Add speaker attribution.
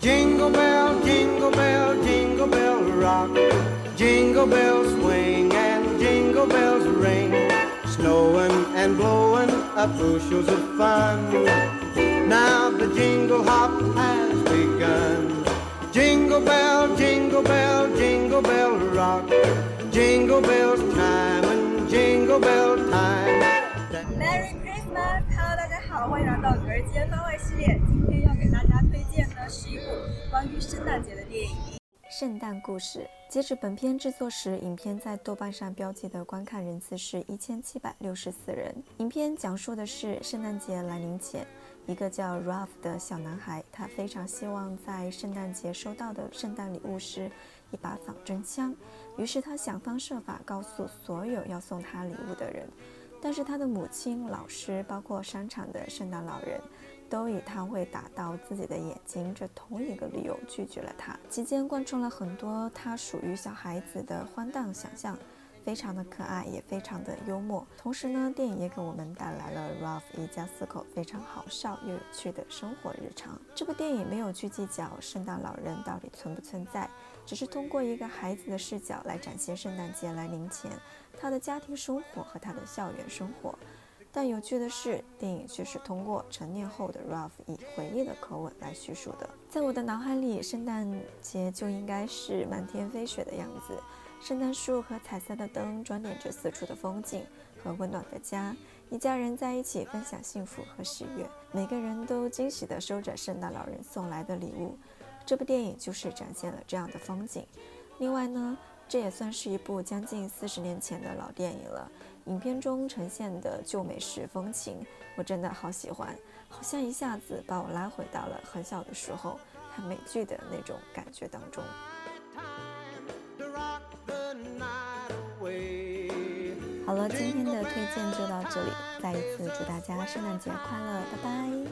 Speaker 1: Jingle bell, jingle bell, jingle bell rock. Jingle bells swing and jingle bells ring. Snowing and blowing up bushels of fun. Now the jingle hop has begun. Jingle bell, jingle bell, jingle bell rock. Jingle bells time and jingle bell time.
Speaker 2: Merry Christmas！Hello，大家好，欢迎来到格儿街番外系列。 关于圣诞节的电影《
Speaker 3: 圣诞故事》。截止本片制作时，影片在豆瓣上标记的观看人次是一千七百六十四人。影片讲述的是圣诞节来临前，一个叫 Ralph 的小男孩，他非常希望在圣诞节收到的圣诞礼物是一把仿真枪，于是他想方设法告诉所有要送他礼物的人。但是他的母亲、老师，包括商场的圣诞老人，都以他会打到自己的眼睛这同一个理由拒绝了他。期间贯穿了很多他属于小孩子的荒诞想象，非常的可爱，也非常的幽默。同时呢，电影也给我们带来了 Ralph 一家四口非常好笑又有趣的生活日常。这部电影没有去计较圣诞老人到底存不存在，只是通过一个孩子的视角来展现圣诞节来临前。他的家庭生活和他的校园生活，但有趣的是，电影却是通过成年后的 Ralph 以回忆的口吻来叙述的。在我的脑海里，圣诞节就应该是满天飞雪的样子，圣诞树和彩色的灯装点着四处的风景和温暖的家，一家人在一起分享幸福和喜悦，每个人都惊喜地收着圣诞老人送来的礼物。这部电影就是展现了这样的风景。另外呢？这也算是一部将近四十年前的老电影了。影片中呈现的旧美式风情，我真的好喜欢，好像一下子把我拉回到了很小的时候看美剧的那种感觉当中。好了，今天的推荐就到这里，再一次祝大家圣诞节快乐，拜拜。